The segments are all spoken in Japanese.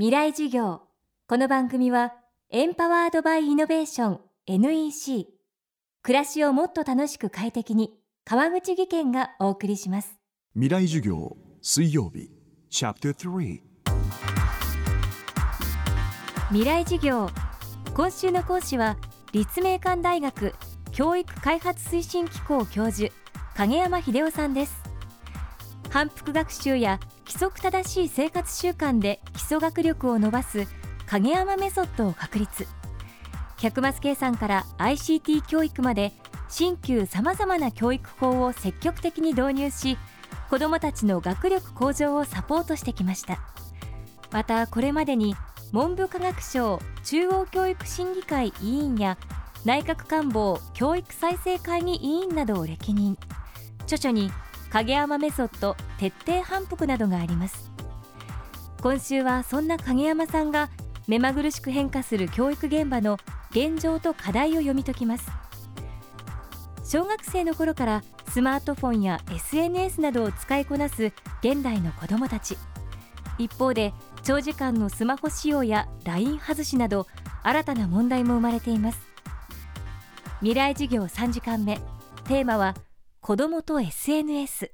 未来授業。この番組はエンパワードバイイノベーション NEC 暮らしをもっと楽しく快適に川口義賢がお送りします。未来授業水曜日チャプター3未来授業。今週の講師は立命館大学教育開発推進機構教授影山秀夫さんです。反復学習や規則正しい生活習慣で基礎学力を伸ばす影山メソッドを確立。100マス計算から ICT 教育まで新旧さまざまな教育法を積極的に導入し子どもたちの学力向上をサポートしてきました。またこれまでに文部科学省中央教育審議会委員や内閣官房教育再生会議委員などを歴任。著書に影山メソッド徹底反復などがあります。今週はそんな影山さんが目まぐるしく変化する教育現場の現状と課題を読み解きます。小学生の頃からスマートフォンや SNS などを使いこなす現代の子どもたち。一方で長時間のスマホ使用や LINE 外しなど新たな問題も生まれています。未来授業3時間目。テーマは子どもと SNS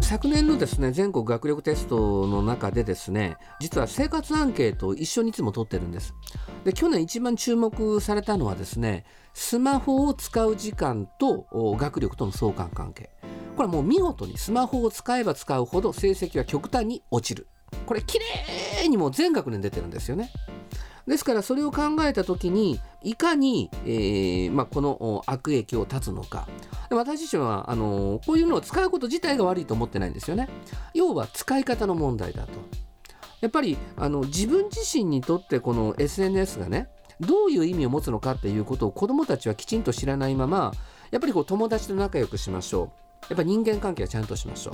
昨年のですね全国学力テストの中でですね実は生活アンケートを一緒にいつも取ってるんです。で去年一番注目されたのはですねスマホを使う時間と学力との相関関係。これはもう見事にスマホを使えば使うほど成績は極端に落ちる。これ綺麗にも全学年出てるんですよね。ですからそれを考えた時にいかに、えーまあ、この悪影響を断つのか。私自身はあのこういうのを使うこと自体が悪いと思ってないんですよね。要は使い方の問題だと。やっぱりあの自分自身にとってこの SNS がねどういう意味を持つのかっていうことを子どもたちはきちんと知らないままやっぱりこう友達と仲良くしましょう。やっぱ人間関係はちゃんとしましょ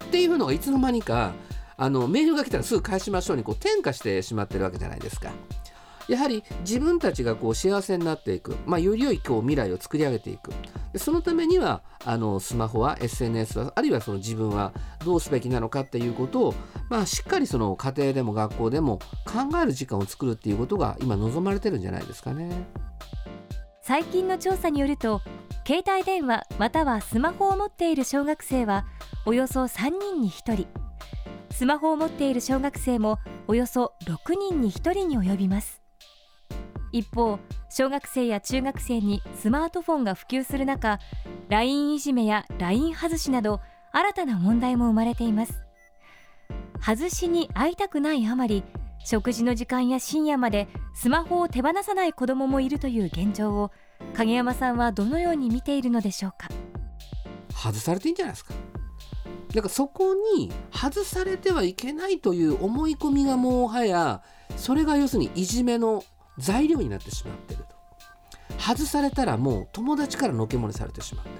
う。っていうのがいつの間にかあのメールが来たらすぐ返しましょうにこう転化してしまってるわけじゃないですか。やはり自分たちがこう幸せになっていく、まあ、より良いこう未来を作り上げていく。でそのためにはあのスマホは SNS はあるいはその自分はどうすべきなのかっていうことを、まあ、しっかりその家庭でも学校でも考える時間を作るっていうことが今望まれてるんじゃないですかね。最近の調査によると携帯電話またはスマホを持っている小学生はおよそ3人に1人。スマホを持っている小学生もおよそ6人に1人に及びます。一方小学生や中学生にスマートフォンが普及する中 LINE いじめや LINE 外しなど新たな問題も生まれています。外しに会いたくないあまり食事の時間や深夜までスマホを手放さない子どももいるという現状を影山さんはどのように見ているのでしょうか？外されていいんじゃないですか。だかそこに外されてはいけないという思い込みがもはやそれが要するにいじめの材料になってしまってると。外されたらもう友達からのけものされてしまってる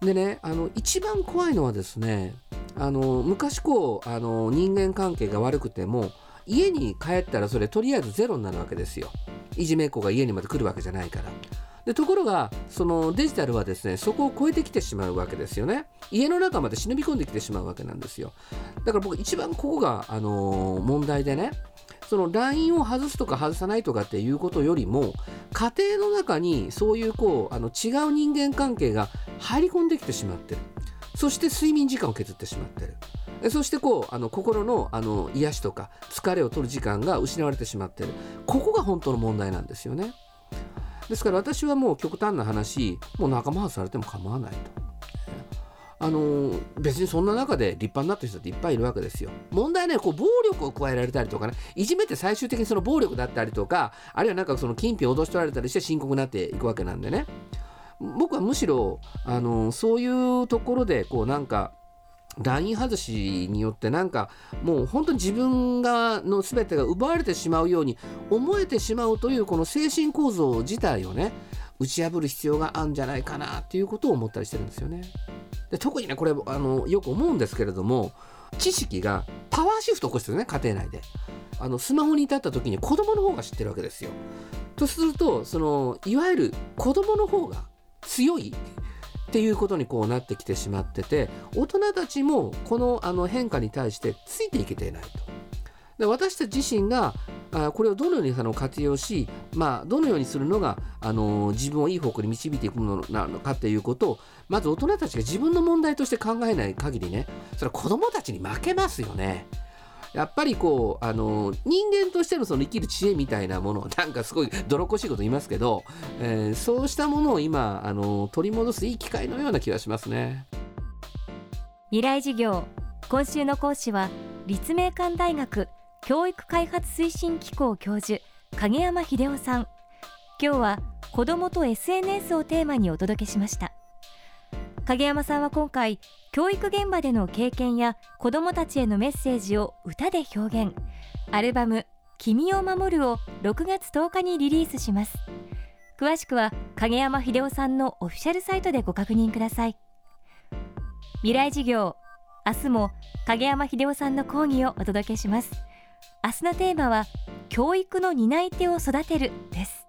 と。でねあの一番怖いのはですねあの昔こうあの人間関係が悪くても家に帰ったらそれとりあえずゼロになるわけですよ。いじめっ子が家にまで来るわけじゃないから。でところがそのデジタルはですねそこを超えてきてしまうわけですよね。家の中まで忍び込んできてしまうわけなんですよ。だから僕一番ここが、あの問題でねその LINE を外すとか外さないとかっていうことよりも家庭の中にそういうこうあの違う人間関係が入り込んできてしまってる。そして睡眠時間を削ってしまってる。そしてこうあの心のあの癒しとか疲れを取る時間が失われてしまってる。ここが本当の問題なんですよね。ですから私はもう極端な話もう仲間外されても構わないと。あの別にそんな中で立派になった人っていっぱいいるわけですよ。問題はねこう暴力を加えられたりとかねいじめて最終的にその暴力だったりとかあるいはなんかその金品を脅し取られたりして深刻になっていくわけなんでね僕はむしろあのそういうところでこうなんかライン外しによってなんかもう本当に自分がの全てが奪われてしまうように思えてしまうというこの精神構造自体をね打ち破る必要があるんじゃないかなっていうことを思ったりしてるんですよね。で特にねこれあのよく思うんですけれども知識がパワーシフト起こしてるね家庭内であのスマホに至った時に子供の方が知ってるわけですよとするとそのいわゆる子供の方が強いっていうことにこうなってきてしまってて大人たちもこのあの変化に対してついていけていないと。で私たち自身があこれをどのようにあの活用し、まあ、どのようにするのがあの自分をいい方向に導いていくのなのかということをまず大人たちが自分の問題として考えない限りねそれは子どもたちに負けますよね。やっぱりこうあの人間としてのその生きる知恵みたいなものなんかすごい泥こしいこと言いますけど、えー、そうしたものを今あの取り戻すいい機会のような気がしますね未来授業今週の講師は立命館大学教育開発推進機構教授影山秀夫さん。今日は子どもと SNS をテーマにお届けしました。影山さんは今回教育現場での経験や子どもたちへのメッセージを歌で表現。アルバム「君を守る」を6月10日にリリースします。詳しくは影山秀夫さんのオフィシャルサイトでご確認ください。未来授業明日も影山秀夫さんの講義をお届けします。明日のテーマは教育の担い手を育てるです。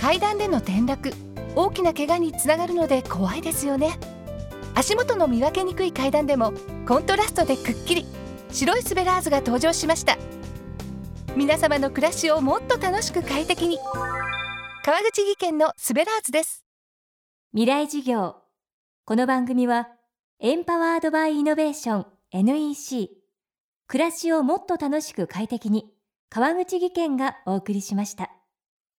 階段での転落大きな怪我につながるので怖いですよね。足元の見分けにくい階段でもコントラストでくっきり白いスベラーズが登場しました。皆様の暮らしをもっと楽しく快適に川口技研のスベラーズです。未来事業。この番組はエンパワードバイイノベーション NEC 暮らしをもっと楽しく快適に川口技研がお送りしました。